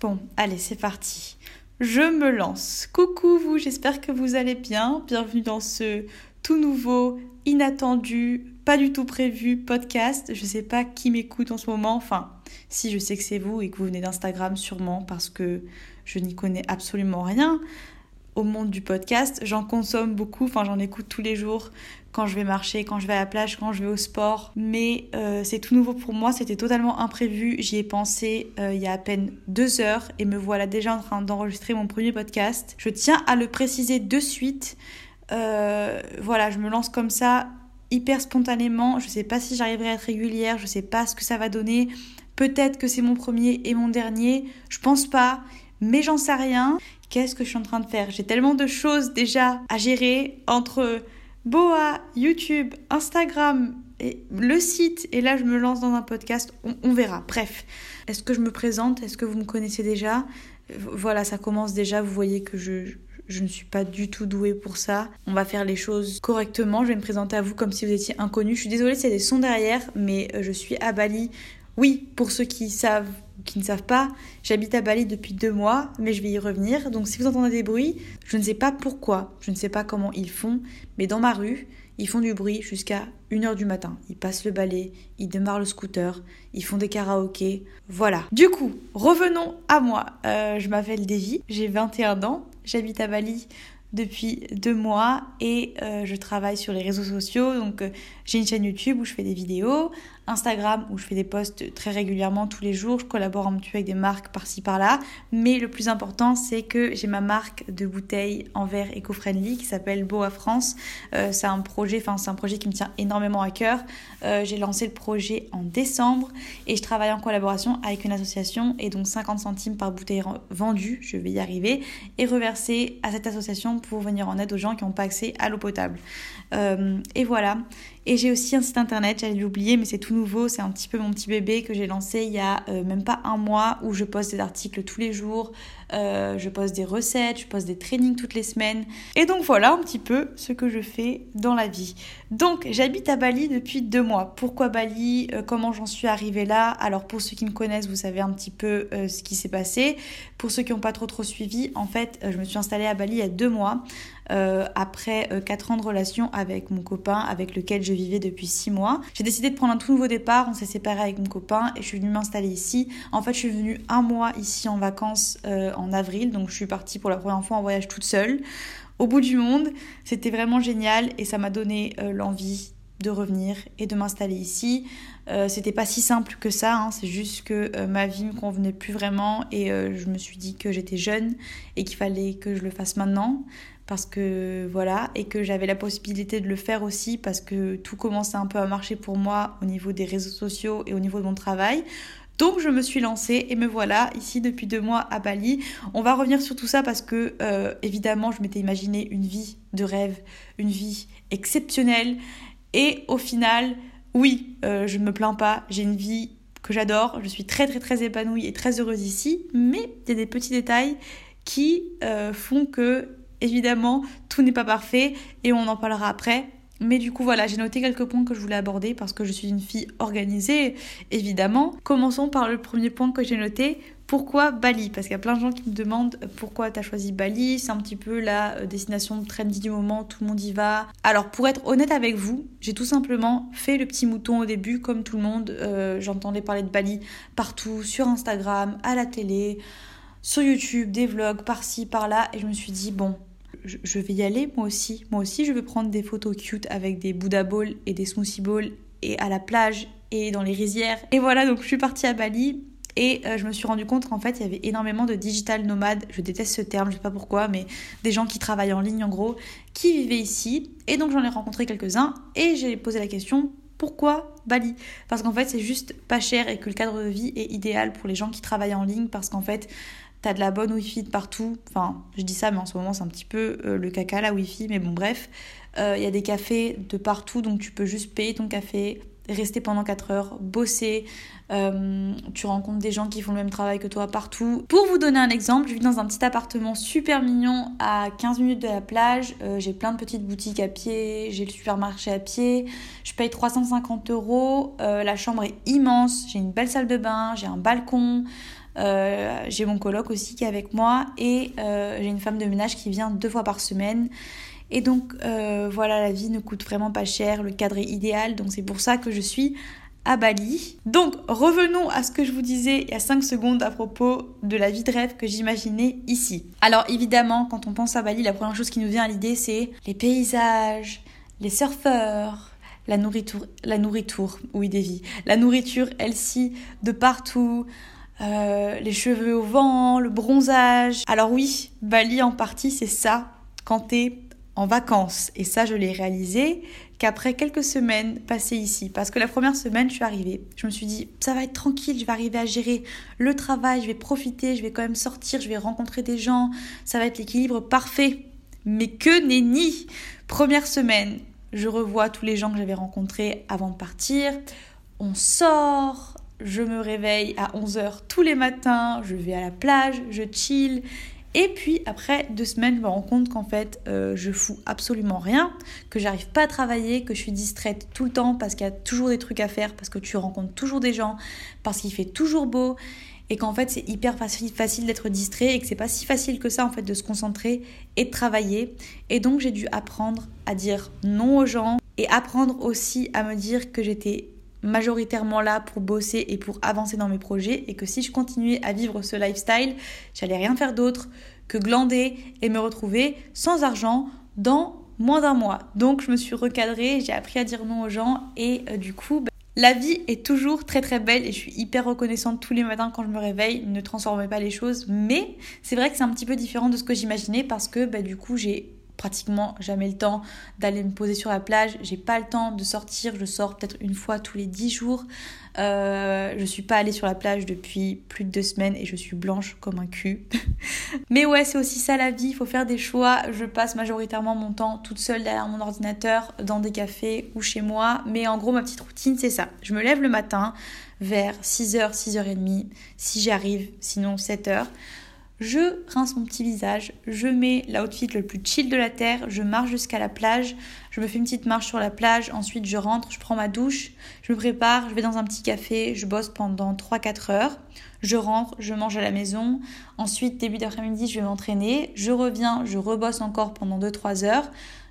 Bon, allez, c'est parti. Je me lance. Coucou vous, j'espère que vous allez bien. Bienvenue dans ce tout nouveau, inattendu, pas du tout prévu podcast. Je sais pas qui m'écoute en ce moment. Enfin, si je sais que c'est vous et que vous venez d'Instagram sûrement parce que je n'y connais absolument rien au monde du podcast. J'en consomme beaucoup, enfin j'en écoute tous les jours quand je vais marcher, quand je vais à la plage, quand je vais au sport. Mais euh, c'est tout nouveau pour moi, c'était totalement imprévu. J'y ai pensé euh, il y a à peine deux heures et me voilà déjà en train d'enregistrer mon premier podcast. Je tiens à le préciser de suite. Euh, voilà, je me lance comme ça, hyper spontanément. Je sais pas si j'arriverai à être régulière, je sais pas ce que ça va donner. Peut-être que c'est mon premier et mon dernier. Je pense pas, mais j'en sais rien. Qu'est-ce que je suis en train de faire? J'ai tellement de choses déjà à gérer entre Boa, YouTube, Instagram et le site. Et là, je me lance dans un podcast. On, verra. Bref, est-ce que je me présente? Est-ce que vous me connaissez déjà? Voilà, ça commence déjà. Vous voyez que je, ne suis pas du tout douée pour ça. On va faire les choses correctement. Je vais me présenter à vous comme si vous étiez inconnu. Je suis désolée a des sons derrière, mais je suis à Bali. Oui, pour ceux qui savent qui ne savent pas, j'habite à Bali depuis deux mois, mais je vais y revenir. Donc si vous entendez des bruits, je ne sais pas pourquoi, je ne sais pas comment ils font, mais dans ma rue, ils font du bruit jusqu'à 1h du matin. Ils passent le balai, ils démarrent le scooter, ils font des karaokés. Voilà. Du coup, revenons à moi. Euh, je m'appelle Devi, j'ai 21 ans, j'habite à Bali depuis deux mois et euh, je travaille sur les réseaux sociaux. Donc euh, j'ai une chaîne YouTube où je fais des vidéos, Instagram où je fais des posts très régulièrement tous les jours. Je collabore un petit peu avec des marques par-ci par-là. Mais le plus important, c'est que j'ai ma marque de bouteilles en verre éco-friendly qui s'appelle Boa France. Euh, c'est un projet, enfin c'est un projet qui me tient énormément à cœur. Euh, j'ai lancé le projet en décembre et je travaille en collaboration avec une association et donc 50 centimes par bouteille vendue, je vais y arriver, et reverser à cette association pour venir en aide aux gens qui n'ont pas accès à l'eau potable. Euh, et voilà. Et j'ai aussi un site internet, j'allais l'oublier, mais c'est tout nouveau. C'est un petit peu mon petit bébé que j'ai lancé il y a euh, même pas un mois où je poste des articles tous les jours, euh, je poste des recettes, je poste des trainings toutes les semaines. Et donc voilà un petit peu ce que je fais dans la vie. Donc j'habite à Bali depuis deux mois. Pourquoi Bali? Euh, Comment j'en suis arrivée là? Alors pour ceux qui me connaissent, vous savez un petit peu euh, ce qui s'est passé. Pour ceux qui n'ont pas trop trop suivi, en fait, je me suis installée à Bali il y a deux mois. Après euh, 4 ans de relation avec mon copain avec lequel je vivais depuis 6 mois. J'ai décidé de prendre un tout nouveau départ, on s'est séparé avec mon copain et je suis venue m'installer ici. En fait, je suis venue un mois ici en vacances en avril, donc je suis partie pour la première fois en voyage toute seule au bout du monde. C'était vraiment génial et ça m'a donné euh, l'envie de revenir et de m'installer ici. Euh, c'était pas si simple que ça, hein. c'est juste que euh, ma vie me convenait plus vraiment et euh, je me suis dit que j'étais jeune et qu'il fallait que je le fasse maintenant parce que voilà et que j'avais la possibilité de le faire aussi parce que tout commençait un peu à marcher pour moi au niveau des réseaux sociaux et au niveau de mon travail. Donc je me suis lancée et me voilà ici depuis deux mois à Bali. On va revenir sur tout ça parce que euh, évidemment je m'étais imaginé une vie de rêve, une vie exceptionnelle et au final, oui, euh, je ne me plains pas, j'ai une vie que j'adore, je suis très très très épanouie et très heureuse ici, mais il y a des petits détails qui euh, font que évidemment tout n'est pas parfait et on en parlera après. Mais du coup voilà, j'ai noté quelques points que je voulais aborder parce que je suis une fille organisée, évidemment. Commençons par le premier point que j'ai noté. Pourquoi Bali? Parce qu'il y a plein de gens qui me demandent pourquoi tu as choisi Bali? C'est un petit peu la destination trendy du moment, tout le monde y va. Alors pour être honnête avec vous, j'ai tout simplement fait le petit mouton au début comme tout le monde. Euh, J'entendais parler de Bali partout, sur Instagram, à la télé, sur YouTube, des vlogs par-ci, par-là. Et je me suis dit, bon, je vais y aller moi aussi. Moi aussi, je veux prendre des photos cute avec des Buddha Balls et des Smoothie Balls et à la plage et dans les rizières. Et voilà, donc je suis partie à Bali et euh, je me suis rendu compte qu'en fait, il y avait énormément de digital nomades. Je déteste ce terme, je sais pas pourquoi, mais des gens qui travaillent en ligne en gros, qui vivaient ici. Et donc j'en ai rencontré quelques-uns et j'ai posé la question Pourquoi Bali? Parce qu'en fait, c'est juste pas cher et que le cadre de vie est idéal pour les gens qui travaillent en ligne parce qu'en fait, t'as de la bonne wifi de partout. Enfin, je dis ça, mais en ce moment, c'est un petit peu euh, le caca, la wifi, mais bon, bref. Euh, il y a des cafés de partout, donc tu peux juste payer ton café, rester pendant 4 heures, bosser. Euh, tu rencontres des gens qui font le même travail que toi partout. Pour vous donner un exemple, je vis dans un petit appartement super mignon à 15 minutes de la plage. Euh, j'ai plein de petites boutiques à pied, j'ai le supermarché à pied. Je paye 350 euros. Euh, la chambre est immense. J'ai une belle salle de bain, j'ai un balcon. J'ai mon coloc aussi qui est avec moi et j'ai une femme de ménage qui vient deux fois par semaine. Et donc euh, voilà, la vie ne coûte vraiment pas cher, le cadre est idéal, donc c'est pour ça que je suis à Bali. Donc revenons à ce que je vous disais il y a 5 secondes à propos de la vie de rêve que j'imaginais ici. Alors évidemment, quand on pense à Bali, la première chose qui nous vient à l'idée c'est les paysages, les surfeurs, la nourriture, la nourriture, oui Davy, la nourriture elle-ci de partout. Euh, les cheveux au vent, le bronzage. Alors oui, Bali en partie c'est ça quand t'es en vacances. Et ça, je l'ai réalisé qu'après quelques semaines passées ici. Parce que la première semaine, je suis arrivée. Je me suis dit, ça va être tranquille, je vais arriver à gérer le travail, je vais profiter, je vais quand même sortir, je vais rencontrer des gens. Ça va être l'équilibre parfait. Mais que nenni Première semaine, je revois tous les gens que j'avais rencontrés avant de partir. On sort, je me réveille à 11h tous les matins, je vais à la plage, je chill et puis après deux semaines, je me rends compte qu'en fait, euh, je fous absolument rien, que j'arrive pas à travailler, que je suis distraite tout le temps parce qu'il y a toujours des trucs à faire, parce que tu rencontres toujours des gens, parce qu'il fait toujours beau, et qu'en fait c'est hyper facile, facile d'être distrait et que c'est pas si facile que ça en fait de se concentrer et de travailler. Et donc j'ai dû apprendre à dire non aux gens et apprendre aussi à me dire que j'étais majoritairement là pour bosser et pour avancer dans mes projets et que si je continuais à vivre ce lifestyle, j'allais rien faire d'autre que glander et me retrouver sans argent dans moins d'un mois. Donc je me suis recadrée, j'ai appris à dire non aux gens et euh, du coup bah, la vie est toujours très très belle et je suis hyper reconnaissante tous les matins quand je me réveille. Ne transformez pas les choses, mais c'est vrai que c'est un petit peu différent de ce que j'imaginais parce que bah, du coup j'ai pratiquement jamais le temps d'aller me poser sur la plage. J'ai pas le temps de sortir. Je sors peut-être une fois tous les 10 jours. Euh, je suis pas allée sur la plage depuis plus de deux semaines et je suis blanche comme un cul. Mais ouais, c'est aussi ça la vie. Il faut faire des choix. Je passe majoritairement mon temps toute seule derrière mon ordinateur, dans des cafés ou chez moi. Mais en gros, ma petite routine, c'est ça. Je me lève le matin vers 6h, 6h30 si j'arrive, sinon 7h. Je rince mon petit visage, je mets l'outfit le plus chill de la terre, je marche jusqu'à la plage, je me fais une petite marche sur la plage, ensuite je rentre, je prends ma douche, je me prépare, je vais dans un petit café, je bosse pendant 3-4 heures, je rentre, je mange à la maison, ensuite début d'après-midi je vais m'entraîner, je reviens, je rebosse encore pendant 2-3 heures,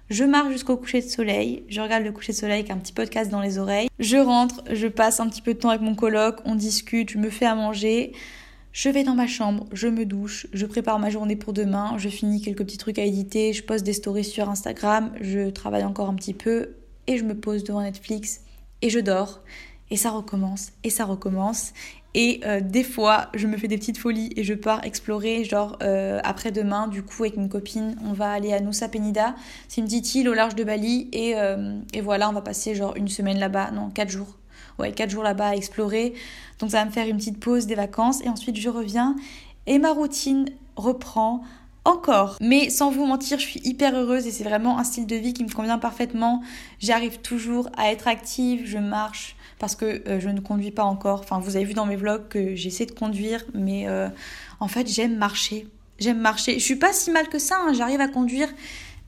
je marche jusqu'au coucher de soleil, je regarde le coucher de soleil avec un petit podcast dans les oreilles, je rentre, je passe un petit peu de temps avec mon coloc, on discute, je me fais à manger, je vais dans ma chambre, je me douche, je prépare ma journée pour demain, je finis quelques petits trucs à éditer, je poste des stories sur Instagram, je travaille encore un petit peu et je me pose devant Netflix et je dors. Et ça recommence, et ça recommence. Et euh, des fois, je me fais des petites folies et je pars explorer. Genre, euh, après-demain, du coup, avec une copine, on va aller à Nusa Penida. C'est une petite île au large de Bali. Et, euh, et voilà, on va passer genre une semaine là-bas. Non, quatre jours ouais, 4 jours là-bas à explorer. Donc ça va me faire une petite pause des vacances et ensuite je reviens et ma routine reprend encore. Mais sans vous mentir, je suis hyper heureuse et c'est vraiment un style de vie qui me convient parfaitement. J'arrive toujours à être active, je marche parce que euh, je ne conduis pas encore. Enfin, vous avez vu dans mes vlogs que j'essaie de conduire, mais euh, en fait, j'aime marcher. J'aime marcher. Je suis pas si mal que ça, hein. j'arrive à conduire,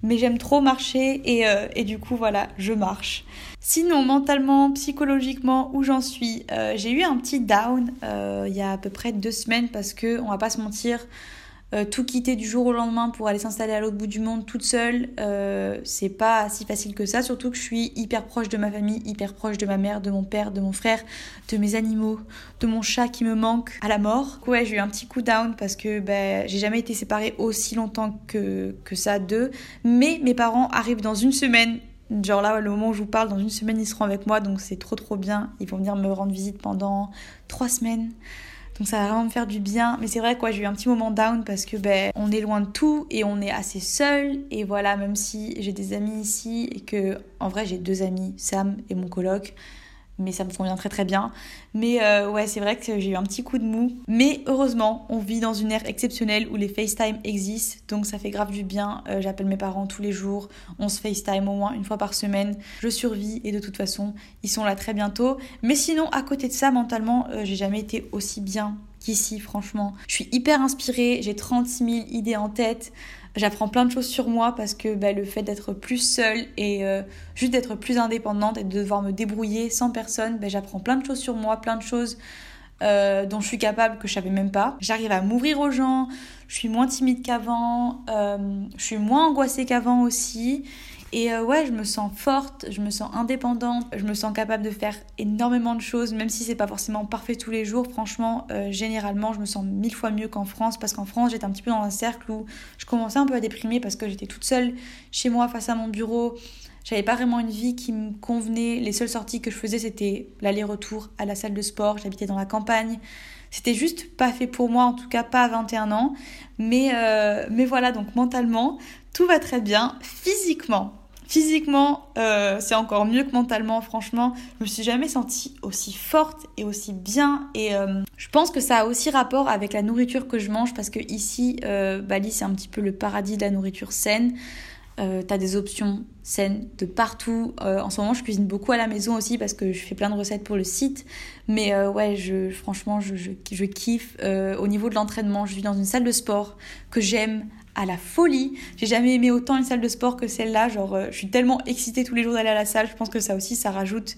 mais j'aime trop marcher et, euh, et, du coup voilà, je marche. Sinon, mentalement, psychologiquement, où j'en suis, euh, j'ai eu un petit down euh, il y a à peu près deux semaines parce que, on va pas se mentir, tout quitter du jour au lendemain pour aller s'installer à l'autre bout du monde toute seule, c'est pas si facile que ça, surtout que je suis hyper proche de ma famille, hyper proche de ma mère, de mon père, de mon frère, de mes animaux, de mon chat qui me manque à la mort. Ouais, j'ai eu un petit coup down parce que ben, j'ai jamais été séparée aussi longtemps que, que ça d'eux, mais mes parents arrivent dans une semaine Genre là, le moment où je vous parle, dans une semaine, ils seront avec moi, donc c'est trop trop bien. Ils vont venir me rendre visite pendant trois semaines. Donc ça va vraiment me faire du bien. Mais c'est vrai quoi, j'ai eu un petit moment down parce que ben on est loin de tout et on est assez seul. Et voilà, même si j'ai des amis ici et que en vrai j'ai deux amis, Sam et mon coloc mais ça me convient très très bien. Mais euh, ouais, c'est vrai que j'ai eu un petit coup de mou. Mais heureusement, on vit dans une ère exceptionnelle où les FaceTime existent, donc ça fait grave du bien. Euh, j'appelle mes parents tous les jours, on se FaceTime au moins une fois par semaine. Je survis et de toute façon, ils sont là très bientôt. Mais sinon, à côté de ça, mentalement, euh, j'ai jamais été aussi bien qu'ici, franchement. Je suis hyper inspirée, j'ai 36 000 idées en tête. J'apprends plein de choses sur moi parce que bah, le fait d'être plus seule et euh, juste d'être plus indépendante et de devoir me débrouiller sans personne, bah, j'apprends plein de choses sur moi, plein de choses euh, dont je suis capable que je savais même pas. J'arrive à m'ouvrir aux gens, je suis moins timide qu'avant, euh, je suis moins angoissée qu'avant aussi. Et euh, ouais, je me sens forte, je me sens indépendante, je me sens capable de faire énormément de choses, même si c'est pas forcément parfait tous les jours. Franchement, euh, généralement, je me sens mille fois mieux qu'en France parce qu'en France, j'étais un petit peu dans un cercle où je commençais un peu à déprimer parce que j'étais toute seule chez moi face à mon bureau. J'avais pas vraiment une vie qui me convenait. Les seules sorties que je faisais, c'était l'aller-retour à la salle de sport. J'habitais dans la campagne. C'était juste pas fait pour moi, en tout cas pas à 21 ans. Mais, euh, mais voilà, donc mentalement, tout va très bien. Physiquement, Physiquement, euh, c'est encore mieux que mentalement, franchement. Je me suis jamais sentie aussi forte et aussi bien. Et euh, je pense que ça a aussi rapport avec la nourriture que je mange parce que ici, euh, Bali, c'est un petit peu le paradis de la nourriture saine. T'as des options saines de partout. en ce moment, je cuisine beaucoup à la maison aussi parce que je fais plein de recettes pour le site. Mais ouais, franchement, je kiffe. au niveau de l'entraînement, je vis dans une salle de sport que j'aime à la folie. J'ai jamais aimé autant une salle de sport que celle-là. Genre, euh, je suis tellement excitée tous les jours d'aller à la salle. Je pense que ça aussi, ça rajoute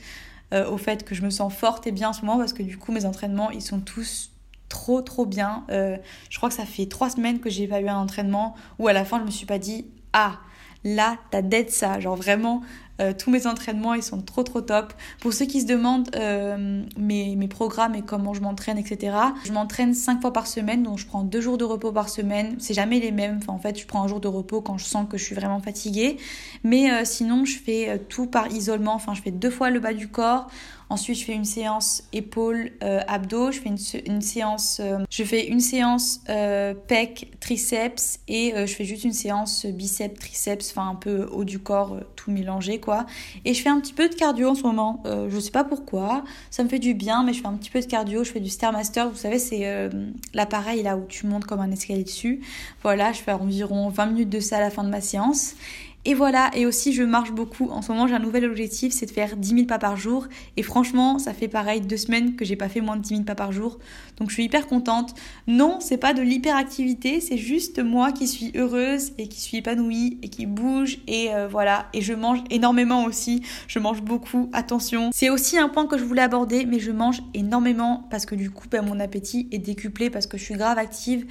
euh, au fait que je me sens forte et bien en ce moment parce que du coup, mes entraînements, ils sont tous trop, trop bien. Euh, je crois que ça fait trois semaines que j'ai pas eu un entraînement où à la fin, je me suis pas dit, ah, là, t'as d'être ça. Genre vraiment, euh, tous mes entraînements, ils sont trop trop top. Pour ceux qui se demandent euh, mes, mes, programmes et comment je m'entraîne, etc. Je m'entraîne 5 fois par semaine, donc je prends 2 jours de repos par semaine. C'est jamais les mêmes. En fait, je prends un jour de repos quand je sens que je suis vraiment fatiguée. Mais euh, sinon, je fais tout par isolement. Enfin, je fais deux fois le bas du corps. Ensuite, je fais une séance épaule, euh, abdos. Je fais une, séance, euh, je fais une séance euh, pec, triceps et je fais juste une séance biceps, triceps, enfin un peu haut du corps, tout mélangé quoi. Et je fais un petit peu de cardio en ce moment. je sais pas pourquoi. Ça me fait du bien, mais je fais un petit peu de cardio. Je fais du stairmaster. Vous savez, c'est l'appareil là où tu montes comme un escalier dessus. Voilà, je fais environ 20 minutes de ça à la fin de ma séance. Et voilà, et aussi je marche beaucoup. En ce moment, j'ai un nouvel objectif, c'est de faire 10 000 pas par jour. Et franchement, ça fait pareil deux semaines que j'ai pas fait moins de 10 000 pas par jour. Donc je suis hyper contente. Non, c'est pas de l'hyperactivité, c'est juste moi qui suis heureuse et qui suis épanouie et qui bouge. Et euh, voilà, et je mange énormément aussi. Je mange beaucoup, attention. C'est aussi un point que je voulais aborder, mais je mange énormément parce que du coup, ben, mon appétit est décuplé parce que je suis grave active.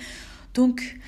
Donc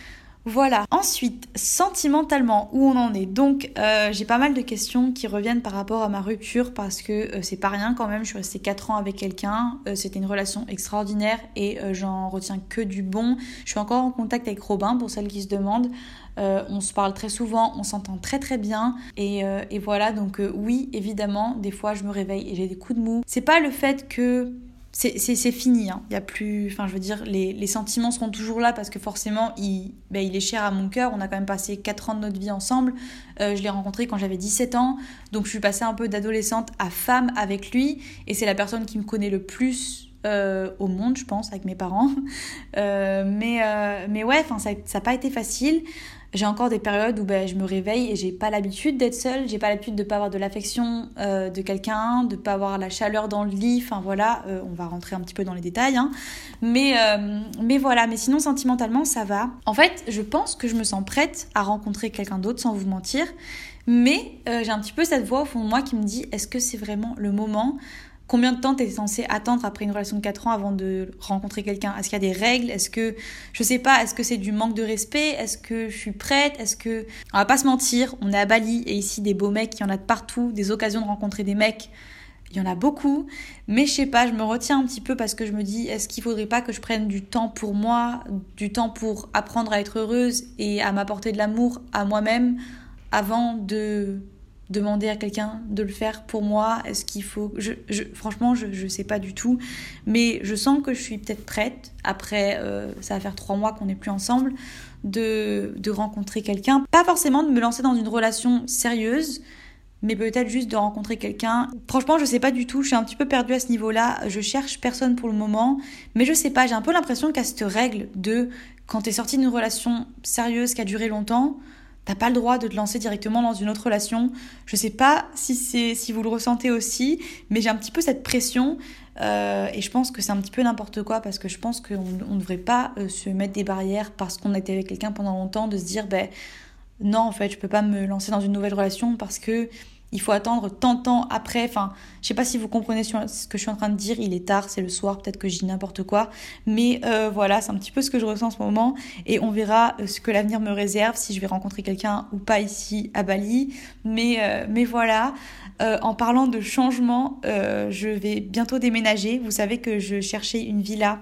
voilà. Ensuite, sentimentalement, où on en est. Donc, euh, j'ai pas mal de questions qui reviennent par rapport à ma rupture parce que euh, c'est pas rien quand même. Je suis restée 4 ans avec quelqu'un. Euh, c'était une relation extraordinaire et j'en retiens que du bon. Je suis encore en contact avec Robin pour celles qui se demandent. on se parle très souvent, on s'entend très très bien. Et, et voilà, donc oui, évidemment, des fois je me réveille et j'ai des coups de mou. C'est pas le fait que c'est fini. Hein. Il y a plus, enfin, je veux dire, les, les, sentiments seront toujours là parce que forcément, il, ben, il est cher à mon cœur. On a quand même passé 4 ans de notre vie ensemble. Euh, je l'ai rencontré quand j'avais 17 ans. Donc, je suis passée un peu d'adolescente à femme avec lui. Et c'est la personne qui me connaît le plus euh, au monde, je pense, avec mes parents. Euh, mais, mais ouais, ça n'a pas été facile. J'ai encore des périodes où ben, je me réveille et j'ai pas l'habitude d'être seule, j'ai pas l'habitude de pas avoir de l'affection euh, de quelqu'un, de pas avoir la chaleur dans le lit, enfin voilà, euh, on va rentrer un petit peu dans les détails, hein. mais, euh, mais voilà, mais sinon sentimentalement ça va. En fait, je pense que je me sens prête à rencontrer quelqu'un d'autre sans vous mentir, mais j'ai un petit peu cette voix au fond de moi qui me dit est-ce que c'est vraiment le moment? Combien de temps tu es censé attendre après une relation de 4 ans avant de rencontrer quelqu'un? Est-ce qu'il y a des règles? Est-ce que, je sais pas, est-ce que c'est du manque de respect? Est-ce que je suis prête? Est-ce que. On va pas se mentir, on est à Bali et ici des beaux mecs, il y en a de partout, des occasions de rencontrer des mecs. Il y en a beaucoup, mais je sais pas, je me retiens un petit peu parce que je me dis, est-ce qu'il faudrait pas que je prenne du temps pour moi, du temps pour apprendre à être heureuse et à m'apporter de l'amour à moi-même avant de demander à quelqu'un de le faire pour moi Est-ce qu'il faut je, Franchement, je ne sais pas du tout. Mais je sens que je suis peut-être prête, après, euh, ça va faire trois mois qu'on n'est plus ensemble, de, de rencontrer quelqu'un. Pas forcément de me lancer dans une relation sérieuse, mais peut-être juste de rencontrer quelqu'un. Franchement, je sais pas du tout, je suis un petit peu perdue à ce niveau-là. Je cherche personne pour le moment, mais je sais pas, j'ai un peu l'impression qu'à cette règle de quand t'es sorti d'une relation sérieuse qui a duré longtemps, T'as pas le droit de te lancer directement dans une autre relation. Je sais pas si c'est si vous le ressentez aussi, mais j'ai un petit peu cette pression euh, et je pense que c'est un petit peu n'importe quoi parce que je pense qu'on ne devrait pas euh, se mettre des barrières parce qu'on a été avec quelqu'un pendant longtemps de se dire ben non en fait je peux pas me lancer dans une nouvelle relation parce que il faut attendre tant de temps après. Enfin, je sais pas si vous comprenez ce que je suis en train de dire. Il est tard, c'est le soir, peut-être que je dis n'importe quoi. Mais euh, voilà, c'est un petit peu ce que je ressens en ce moment. Et on verra euh, ce que l'avenir me réserve, si je vais rencontrer quelqu'un ou pas ici à Bali. Mais, euh, mais voilà. en parlant de changement, je vais bientôt déménager. Vous savez que je cherchais une villa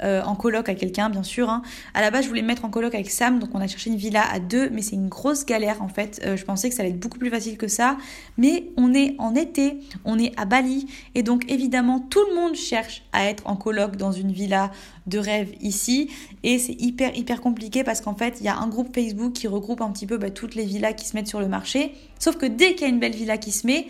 en coloc à quelqu'un, bien sûr. Hein. À la base, je voulais me mettre en coloc avec Sam, donc on a cherché une villa à deux, mais c'est une grosse galère en fait. Je pensais que ça allait être beaucoup plus facile que ça, mais on est en été, on est à Bali, et donc évidemment tout le monde cherche à être en coloc dans une villa de rêve ici, et c'est hyper hyper compliqué parce qu'en fait il y a un groupe Facebook qui regroupe un petit peu bah, toutes les villas qui se mettent sur le marché, sauf que dès qu'il y a une belle villa qui se met,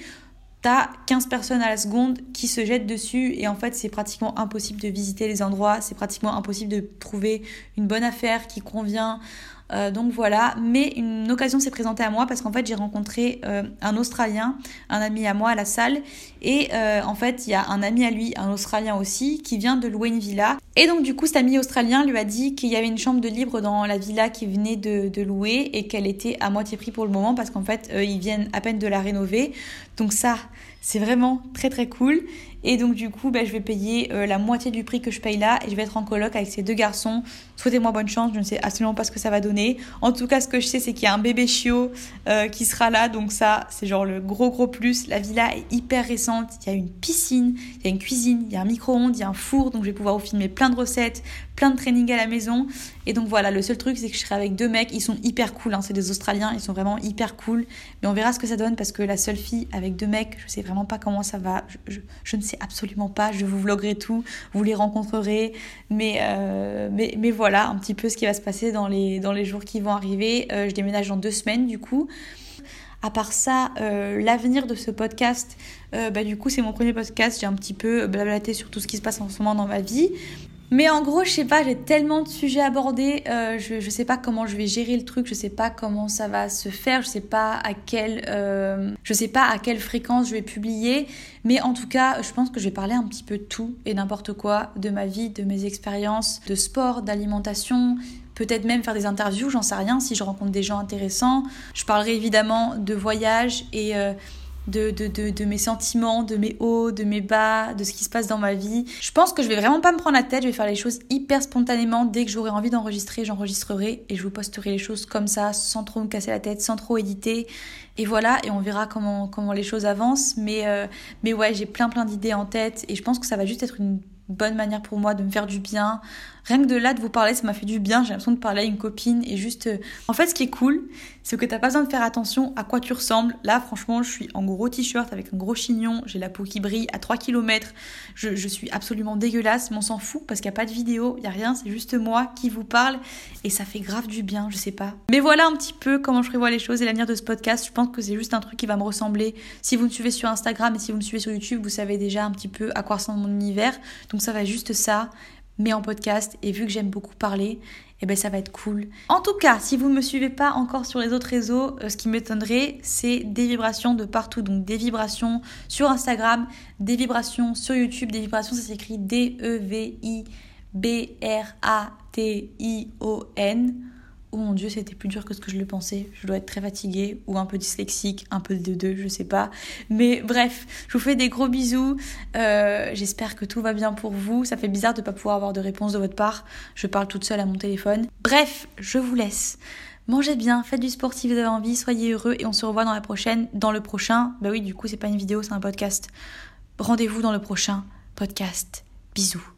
t'as 15 personnes à la seconde qui se jettent dessus. Et en fait c'est pratiquement impossible de visiter les endroits, c'est pratiquement impossible de trouver une bonne affaire qui convient. Euh, donc voilà, mais une occasion s'est présentée à moi parce qu'en fait j'ai rencontré euh, un Australien, un ami à moi à la salle, et euh, en fait il y a un ami à lui, un Australien aussi, qui vient de louer une villa. Et donc du coup cet ami australien lui a dit qu'il y avait une chambre de libre dans la villa qu'il venait de, louer et qu'elle était à moitié prix pour le moment parce qu'en fait ils viennent à peine de la rénover. Donc ça, c'est vraiment très très cool. Et donc du coup, bah, je vais payer la moitié du prix que je paye là et je vais être en coloc avec ces deux garçons. Souhaitez-moi bonne chance, je ne sais absolument pas ce que ça va donner. En tout cas, ce que je sais, c'est qu'il y a un bébé chiot euh, qui sera là. Donc ça, c'est genre le gros gros plus. La villa est hyper récente. Il y a une piscine, il y a une cuisine, il y a un micro-ondes, il y a un four. Donc je vais pouvoir vous filmer plein de recettes, plein de training à la maison. Et donc voilà, le seul truc, c'est que je serai avec deux mecs. Ils sont hyper cool, hein. c'est des Australiens, ils sont vraiment hyper cool. Mais on verra ce que ça donne parce que la seule fille avec deux mecs, je sais vraiment pas comment ça va. je ne sais absolument pas. Je vous vloguerai tout, vous les rencontrerez. Mais, euh, mais, voilà un petit peu ce qui va se passer dans les, jours qui vont arriver. Euh, je déménage dans deux semaines du coup. À part ça, euh, l'avenir de ce podcast, bah, du coup, c'est mon premier podcast. J'ai un petit peu blablaté sur tout ce qui se passe en ce moment dans ma vie. Mais en gros, je sais pas, j'ai tellement de sujets abordés, euh, je, je sais pas comment je vais gérer le truc, je sais pas comment ça va se faire, je sais pas à quelle, euh, je sais pas à quelle fréquence je vais publier, mais en tout cas, je pense que je vais parler un petit peu de tout et n'importe quoi, de ma vie, de mes expériences, de sport, d'alimentation, peut-être même faire des interviews, j'en sais rien, si je rencontre des gens intéressants. Je parlerai évidemment de voyage et euh, de, de, de, de, mes sentiments, de mes hauts, de mes bas, de ce qui se passe dans ma vie. Je pense que je vais vraiment pas me prendre la tête, je vais faire les choses hyper spontanément. Dès que j'aurai envie d'enregistrer, j'enregistrerai et je vous posterai les choses comme ça, sans trop me casser la tête, sans trop éditer. Et voilà, et on verra comment, comment les choses avancent. Mais, euh, mais ouais, j'ai plein plein d'idées en tête et je pense que ça va juste être une bonne manière pour moi de me faire du bien. Rien que de là, de vous parler, ça m'a fait du bien. J'ai l'impression de parler à une copine et juste. Euh, en fait, ce qui est cool, c'est que t'as pas besoin de faire attention à quoi tu ressembles. Là, franchement, je suis en gros t-shirt avec un gros chignon. J'ai la peau qui brille à 3 km. Je, suis absolument dégueulasse, mais on s'en fout parce qu'il n'y a pas de vidéo, il n'y a rien. C'est juste moi qui vous parle et ça fait grave du bien, je sais pas. Mais voilà un petit peu comment je prévois les choses et l'avenir de ce podcast. Je pense que c'est juste un truc qui va me ressembler. Si vous me suivez sur Instagram et si vous me suivez sur YouTube, vous savez déjà un petit peu à quoi ressemble mon univers. Donc ça va juste ça mais en podcast. Et vu que j'aime beaucoup parler, eh ben ça va être cool. En tout cas, si vous ne me suivez pas encore sur les autres réseaux, euh, ce qui m'étonnerait, c'est des vibrations de partout. Donc des vibrations sur Instagram, des vibrations sur YouTube, des vibrations, ça s'écrit D-E-V-I-B-R-A-T-I-O-N. Oh mon dieu, c'était plus dur que ce que je le pensais. Je dois être très fatiguée ou un peu dyslexique, un peu de deux, je sais pas. Mais bref, je vous fais des gros bisous. Euh, j'espère que tout va bien pour vous. Ça fait bizarre de ne pas pouvoir avoir de réponse de votre part. Je parle toute seule à mon téléphone. Bref, je vous laisse. Mangez bien, faites du sport si vous avez envie, soyez heureux et on se revoit dans la prochaine, dans le prochain. Bah oui, du coup, c'est pas une vidéo, c'est un podcast. Rendez-vous dans le prochain podcast. Bisous.